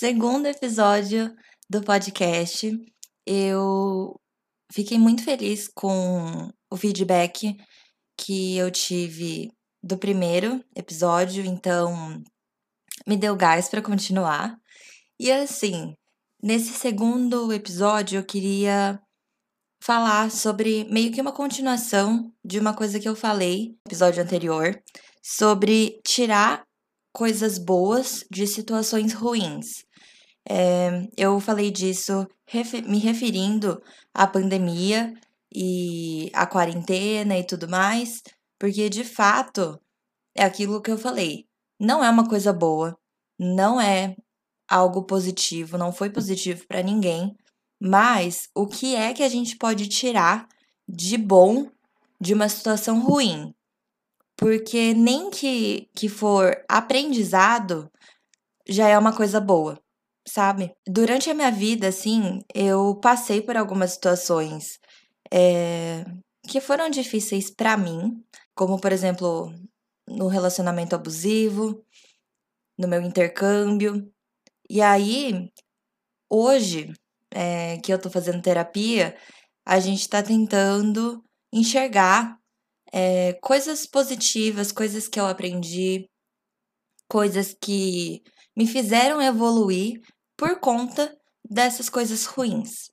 segundo episódio do podcast. Eu fiquei muito feliz com o feedback que eu tive do primeiro episódio, então me deu gás para continuar. E assim, nesse segundo episódio eu queria falar sobre meio que uma continuação de uma coisa que eu falei no episódio anterior, sobre tirar coisas boas de situações ruins. É, eu falei disso me referindo à pandemia e à quarentena e tudo mais, porque de fato é aquilo que eu falei. Não é uma coisa boa, não é algo positivo, não foi positivo para ninguém, mas o que é que a gente pode tirar de bom de uma situação ruim? Porque nem que, que for aprendizado já é uma coisa boa, sabe? Durante a minha vida, assim, eu passei por algumas situações é, que foram difíceis para mim, como por exemplo, no relacionamento abusivo, no meu intercâmbio. E aí, hoje, é, que eu tô fazendo terapia, a gente tá tentando enxergar é, coisas positivas, coisas que eu aprendi, coisas que me fizeram evoluir por conta dessas coisas ruins.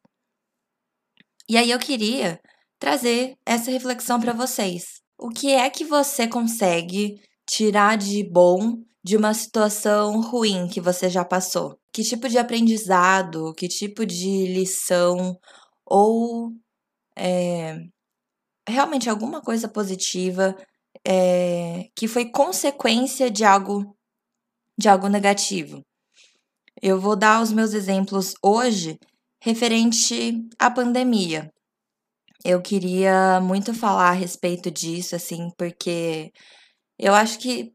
E aí eu queria trazer essa reflexão para vocês. O que é que você consegue tirar de bom de uma situação ruim que você já passou? Que tipo de aprendizado, que tipo de lição ou é, realmente alguma coisa positiva é, que foi consequência de algo de algo negativo? Eu vou dar os meus exemplos hoje referente à pandemia. Eu queria muito falar a respeito disso, assim, porque eu acho que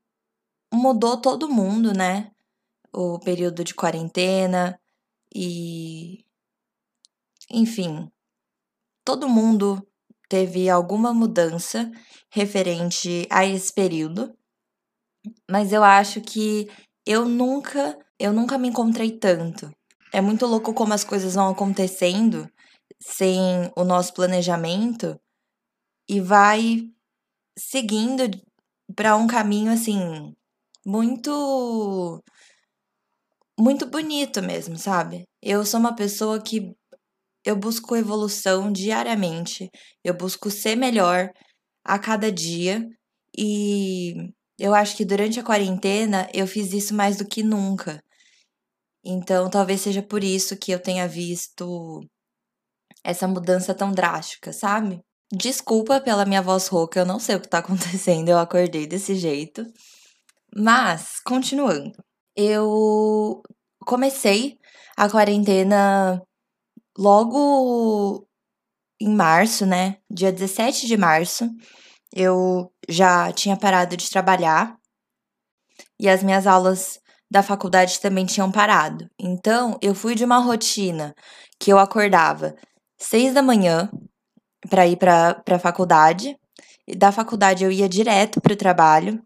mudou todo mundo, né? O período de quarentena e. Enfim, todo mundo teve alguma mudança referente a esse período, mas eu acho que eu nunca, eu nunca me encontrei tanto. É muito louco como as coisas vão acontecendo sem o nosso planejamento e vai seguindo para um caminho assim muito muito bonito mesmo, sabe? Eu sou uma pessoa que eu busco evolução diariamente, eu busco ser melhor a cada dia e eu acho que durante a quarentena eu fiz isso mais do que nunca. Então, talvez seja por isso que eu tenha visto essa mudança tão drástica, sabe? Desculpa pela minha voz rouca, eu não sei o que tá acontecendo, eu acordei desse jeito. Mas, continuando, eu comecei a quarentena logo em março, né? Dia 17 de março, eu já tinha parado de trabalhar e as minhas aulas da faculdade também tinham parado. Então, eu fui de uma rotina que eu acordava seis da manhã para ir para a faculdade. E da faculdade eu ia direto para o trabalho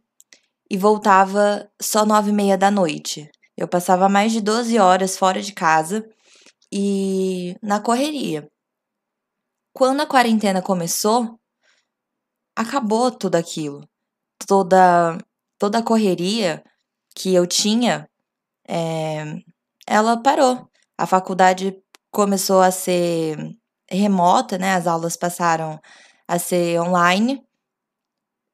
e voltava só nove e meia da noite. Eu passava mais de 12 horas fora de casa e na correria. Quando a quarentena começou, acabou tudo aquilo. Toda, toda a correria que eu tinha, é, ela parou. A faculdade começou a ser remota, né? As aulas passaram a ser online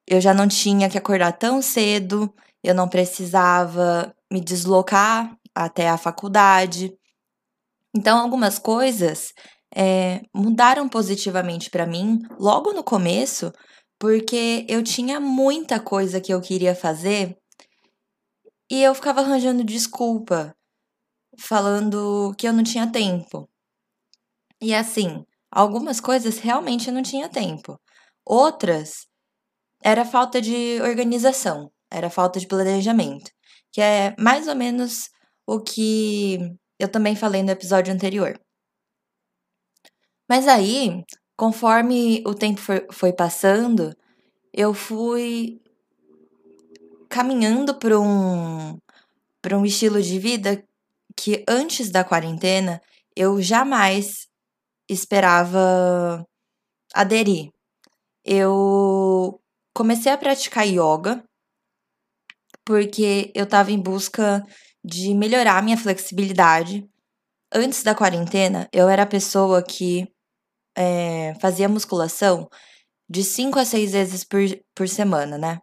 eu já não tinha que acordar tão cedo, eu não precisava me deslocar até a faculdade. Então, algumas coisas é, mudaram positivamente para mim logo no começo, porque eu tinha muita coisa que eu queria fazer e eu ficava arranjando desculpa, falando que eu não tinha tempo. E assim, algumas coisas realmente eu não tinha tempo. Outras era falta de organização, era falta de planejamento, que é mais ou menos o que eu também falei no episódio anterior. Mas aí, conforme o tempo foi passando, eu fui caminhando para um, para um estilo de vida que antes da quarentena eu jamais esperava aderir. Eu comecei a praticar yoga porque eu estava em busca de melhorar minha flexibilidade. Antes da quarentena, eu era a pessoa que é, fazia musculação de 5 a 6 vezes por, por semana, né?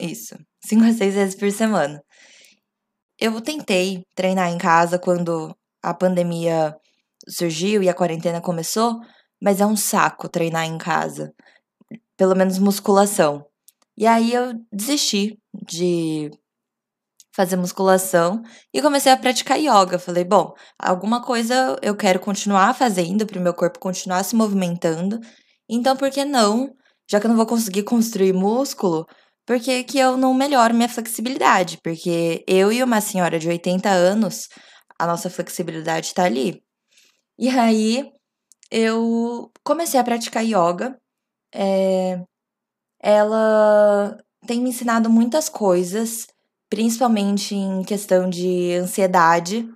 Isso, 5 a 6 vezes por semana. Eu tentei treinar em casa quando a pandemia surgiu e a quarentena começou, mas é um saco treinar em casa. Pelo menos musculação. E aí eu desisti de fazer musculação e comecei a praticar yoga. Falei, bom, alguma coisa eu quero continuar fazendo para o meu corpo continuar se movimentando. Então, por que não? Já que eu não vou conseguir construir músculo, por que, que eu não melhoro minha flexibilidade? Porque eu e uma senhora de 80 anos, a nossa flexibilidade está ali. E aí eu comecei a praticar yoga. É, ela tem me ensinado muitas coisas principalmente em questão de ansiedade.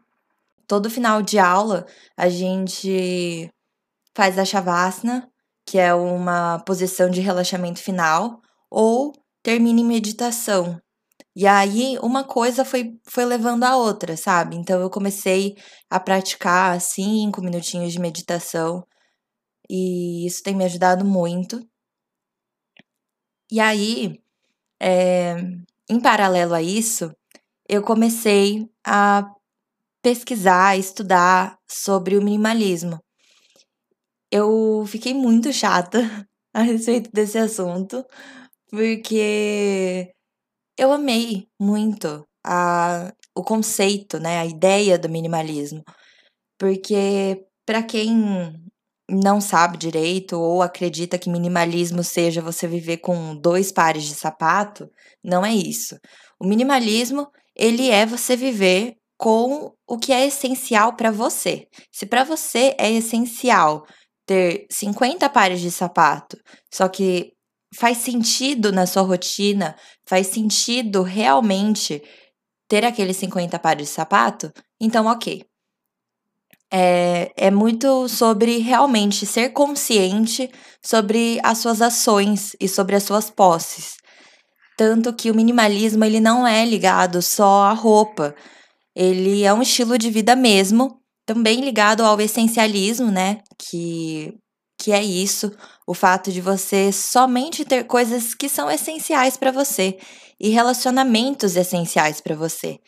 Todo final de aula a gente faz a Shavasana, que é uma posição de relaxamento final, ou termina em meditação. E aí uma coisa foi, foi levando a outra, sabe? Então eu comecei a praticar cinco minutinhos de meditação e isso tem me ajudado muito. E aí, é, em paralelo a isso, eu comecei a pesquisar, estudar sobre o minimalismo. Eu fiquei muito chata a respeito desse assunto, porque eu amei muito a, o conceito, né, a ideia do minimalismo. Porque para quem não sabe direito ou acredita que minimalismo seja você viver com dois pares de sapato, não é isso. O minimalismo, ele é você viver com o que é essencial para você. Se para você é essencial ter 50 pares de sapato, só que faz sentido na sua rotina, faz sentido realmente ter aqueles 50 pares de sapato, então ok. É, é muito sobre realmente ser consciente sobre as suas ações e sobre as suas posses. Tanto que o minimalismo ele não é ligado só à roupa. Ele é um estilo de vida mesmo, também ligado ao essencialismo, né? Que, que é isso, o fato de você somente ter coisas que são essenciais para você e relacionamentos essenciais para você.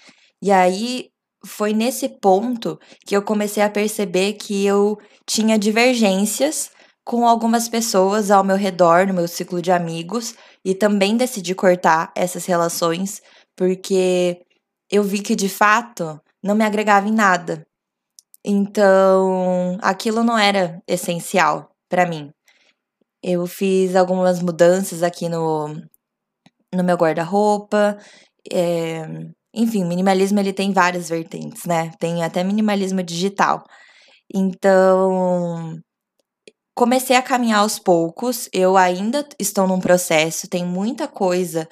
E aí foi nesse ponto que eu comecei a perceber que eu tinha divergências com algumas pessoas ao meu redor, no meu ciclo de amigos, e também decidi cortar essas relações porque eu vi que de fato não me agregava em nada. Então, aquilo não era essencial para mim. Eu fiz algumas mudanças aqui no, no meu guarda-roupa. É, enfim, minimalismo ele tem várias vertentes, né? Tem até minimalismo digital. Então, comecei a caminhar aos poucos. Eu ainda estou num processo, tem muita coisa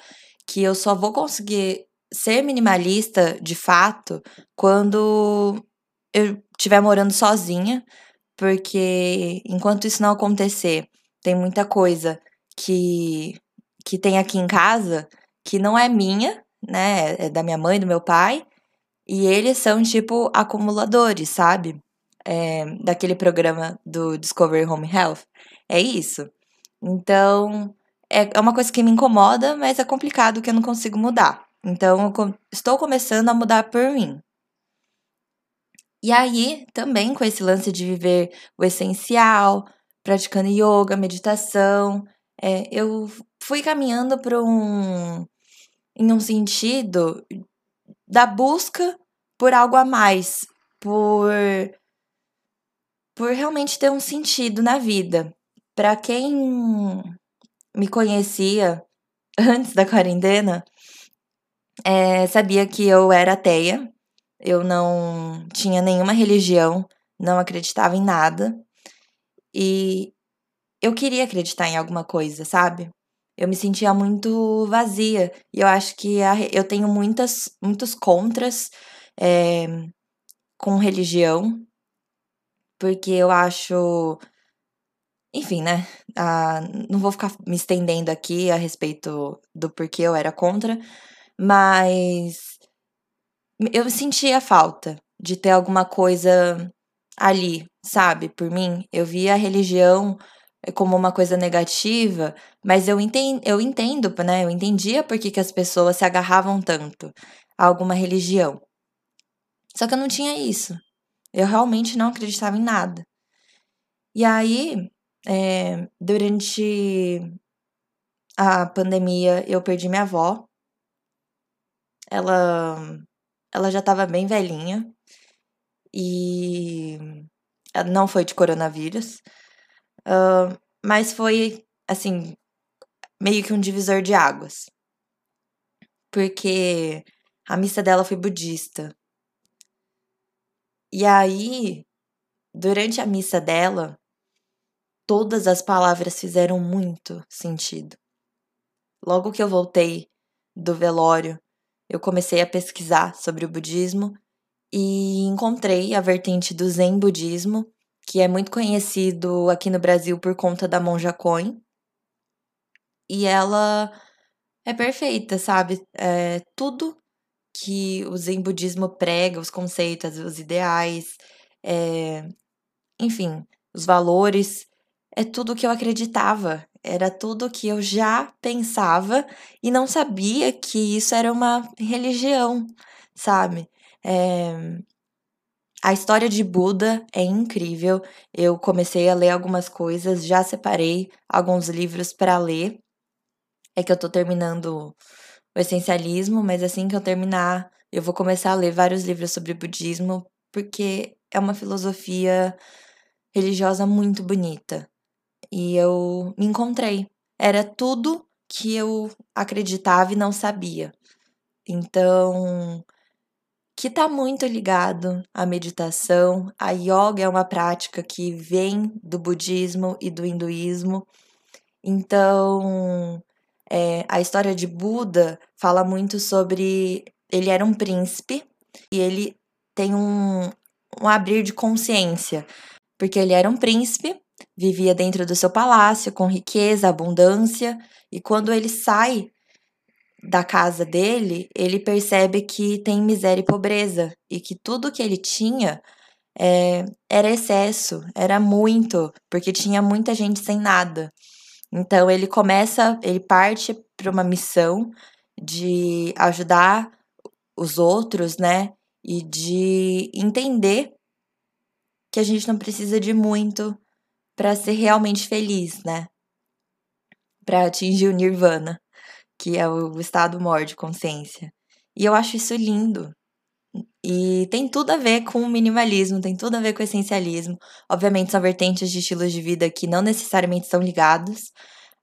que eu só vou conseguir ser minimalista de fato quando eu estiver morando sozinha, porque enquanto isso não acontecer, tem muita coisa que que tem aqui em casa que não é minha né? É da minha mãe, do meu pai. E eles são tipo acumuladores, sabe? É, daquele programa do Discovery Home Health. É isso. Então, é, é uma coisa que me incomoda, mas é complicado que eu não consigo mudar. Então, eu estou começando a mudar por mim. E aí, também com esse lance de viver o essencial, praticando yoga, meditação, é, eu fui caminhando para um, em um sentido da busca por algo a mais, por por realmente ter um sentido na vida. Para quem me conhecia antes da quarentena, é, sabia que eu era ateia, eu não tinha nenhuma religião, não acreditava em nada. E eu queria acreditar em alguma coisa, sabe? eu me sentia muito vazia. E eu acho que a, eu tenho muitas, muitos contras é, com religião, porque eu acho. Enfim, né? Ah, não vou ficar me estendendo aqui a respeito do porquê eu era contra, mas eu sentia falta de ter alguma coisa ali, sabe, por mim. Eu via a religião como uma coisa negativa, mas eu entendo, eu entendo, né? Eu entendia por que, que as pessoas se agarravam tanto a alguma religião. Só que eu não tinha isso. Eu realmente não acreditava em nada. E aí, é, durante a pandemia, eu perdi minha avó. Ela, ela já estava bem velhinha. E não foi de coronavírus. Uh, mas foi, assim, meio que um divisor de águas. Porque a missa dela foi budista. E aí, durante a missa dela, todas as palavras fizeram muito sentido. Logo que eu voltei do velório, eu comecei a pesquisar sobre o budismo e encontrei a vertente do Zen budismo, que é muito conhecido aqui no Brasil por conta da monja Coin. E ela é perfeita, sabe? É, tudo que o Zen budismo prega, os conceitos, os ideais, é, enfim, os valores, é tudo que eu acreditava, era tudo que eu já pensava e não sabia que isso era uma religião, sabe? É, a história de Buda é incrível. Eu comecei a ler algumas coisas, já separei alguns livros para ler. É que eu tô terminando o essencialismo, mas assim que eu terminar, eu vou começar a ler vários livros sobre budismo, porque é uma filosofia religiosa muito bonita. E eu me encontrei. Era tudo que eu acreditava e não sabia. Então, que está muito ligado à meditação. A yoga é uma prática que vem do budismo e do hinduísmo. Então, é, a história de Buda fala muito sobre. Ele era um príncipe e ele tem um, um abrir de consciência, porque ele era um príncipe, vivia dentro do seu palácio com riqueza, abundância, e quando ele sai da casa dele, ele percebe que tem miséria e pobreza e que tudo que ele tinha é, era excesso, era muito, porque tinha muita gente sem nada. Então ele começa, ele parte para uma missão de ajudar os outros, né? E de entender que a gente não precisa de muito para ser realmente feliz, né? Para atingir o nirvana, que é o estado maior de consciência. E eu acho isso lindo. E tem tudo a ver com o minimalismo, tem tudo a ver com o essencialismo. Obviamente, são vertentes de estilos de vida que não necessariamente são ligados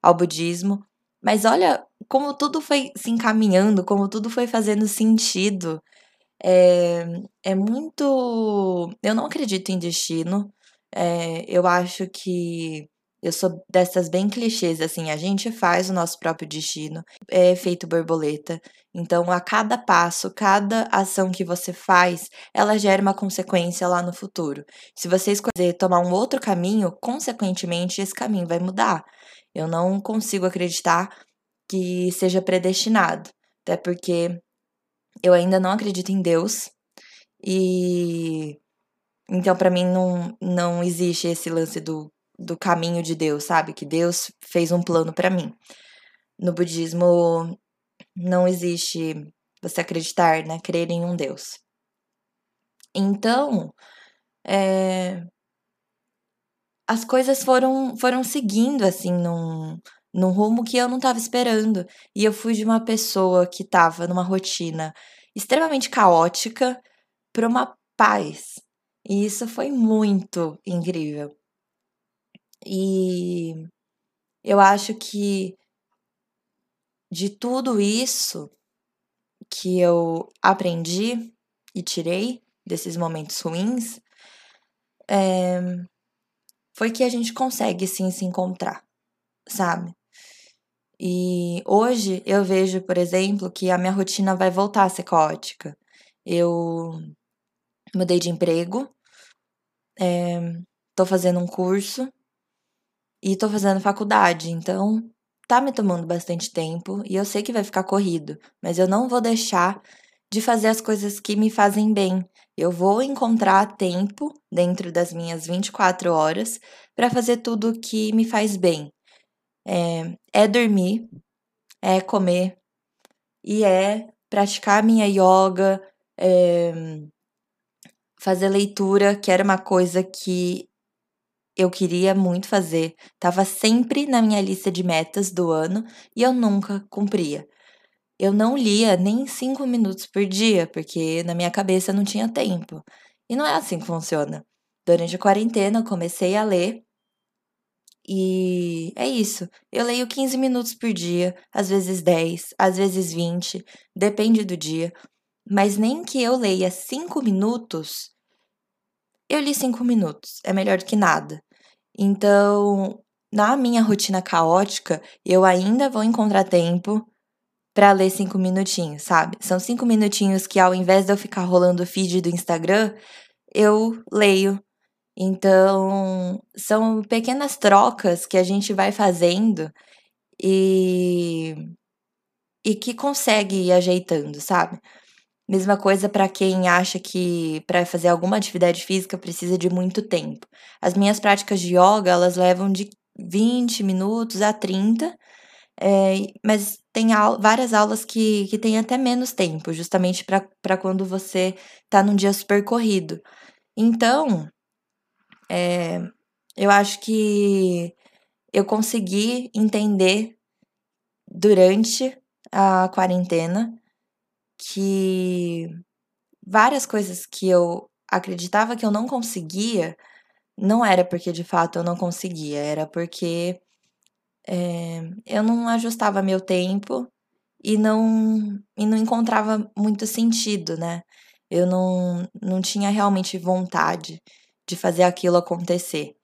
ao budismo. Mas olha como tudo foi se encaminhando, como tudo foi fazendo sentido. É, é muito. Eu não acredito em destino. É, eu acho que eu sou dessas bem clichês, assim, a gente faz o nosso próprio destino, é efeito borboleta. Então, a cada passo, cada ação que você faz, ela gera uma consequência lá no futuro. Se você escolher tomar um outro caminho, consequentemente, esse caminho vai mudar. Eu não consigo acreditar que seja predestinado, até porque eu ainda não acredito em Deus e então para mim não, não existe esse lance do do caminho de Deus, sabe? Que Deus fez um plano para mim. No budismo não existe você acreditar, né? Crer em um Deus. Então, é, as coisas foram, foram seguindo assim num, num rumo que eu não estava esperando. E eu fui de uma pessoa que estava numa rotina extremamente caótica para uma paz. E isso foi muito incrível. E eu acho que de tudo isso que eu aprendi e tirei desses momentos ruins, é, foi que a gente consegue sim se encontrar, sabe? E hoje eu vejo, por exemplo, que a minha rotina vai voltar a ser caótica. Eu mudei de emprego, é, tô fazendo um curso e tô fazendo faculdade, então tá me tomando bastante tempo e eu sei que vai ficar corrido, mas eu não vou deixar de fazer as coisas que me fazem bem. Eu vou encontrar tempo dentro das minhas 24 horas para fazer tudo que me faz bem. É, é dormir, é comer e é praticar minha yoga, é, fazer leitura, que era uma coisa que eu queria muito fazer. Tava sempre na minha lista de metas do ano e eu nunca cumpria. Eu não lia nem cinco minutos por dia, porque na minha cabeça não tinha tempo. E não é assim que funciona. Durante a quarentena, eu comecei a ler. E é isso. Eu leio 15 minutos por dia, às vezes 10, às vezes 20, depende do dia. Mas nem que eu leia 5 minutos, eu li 5 minutos. É melhor do que nada. Então, na minha rotina caótica, eu ainda vou encontrar tempo para ler cinco minutinhos, sabe? São cinco minutinhos que, ao invés de eu ficar rolando o feed do Instagram, eu leio. Então, são pequenas trocas que a gente vai fazendo e, e que consegue ir ajeitando, sabe? Mesma coisa para quem acha que para fazer alguma atividade física precisa de muito tempo. As minhas práticas de yoga, elas levam de 20 minutos a 30, é, mas tem várias aulas que, que tem até menos tempo, justamente para quando você está num dia super corrido. Então, é, eu acho que eu consegui entender durante a quarentena que várias coisas que eu acreditava que eu não conseguia, não era porque de fato eu não conseguia, era porque é, eu não ajustava meu tempo e não, e não encontrava muito sentido, né? Eu não, não tinha realmente vontade de fazer aquilo acontecer.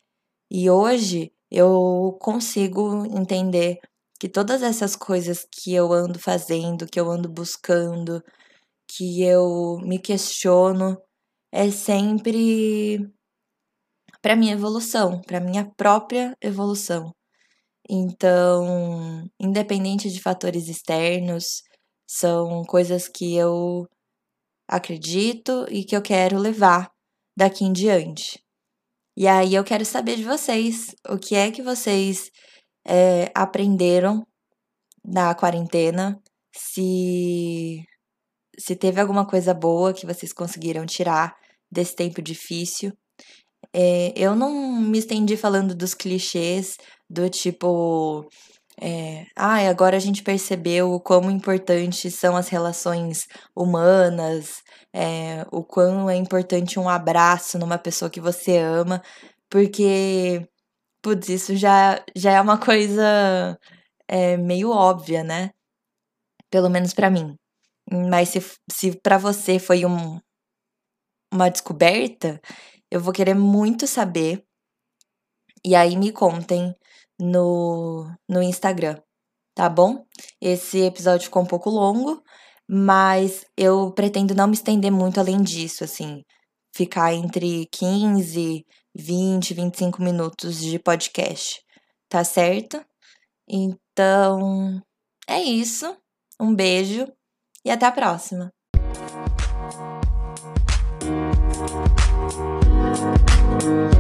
E hoje eu consigo entender que todas essas coisas que eu ando fazendo, que eu ando buscando, que eu me questiono, é sempre para minha evolução, para minha própria evolução. Então, independente de fatores externos, são coisas que eu acredito e que eu quero levar daqui em diante. E aí eu quero saber de vocês, o que é que vocês é, aprenderam na quarentena, se, se teve alguma coisa boa que vocês conseguiram tirar desse tempo difícil. É, eu não me estendi falando dos clichês do tipo. É, ah, agora a gente percebeu o quão importantes são as relações humanas, é, o quão é importante um abraço numa pessoa que você ama, porque Putz, isso já, já é uma coisa é, meio óbvia, né? Pelo menos para mim. Mas se, se para você foi um, uma descoberta, eu vou querer muito saber. E aí me contem no, no Instagram, tá bom? Esse episódio ficou um pouco longo, mas eu pretendo não me estender muito além disso, assim. Ficar entre 15 20, 25 minutos de podcast, tá certo? Então, é isso. Um beijo e até a próxima. Música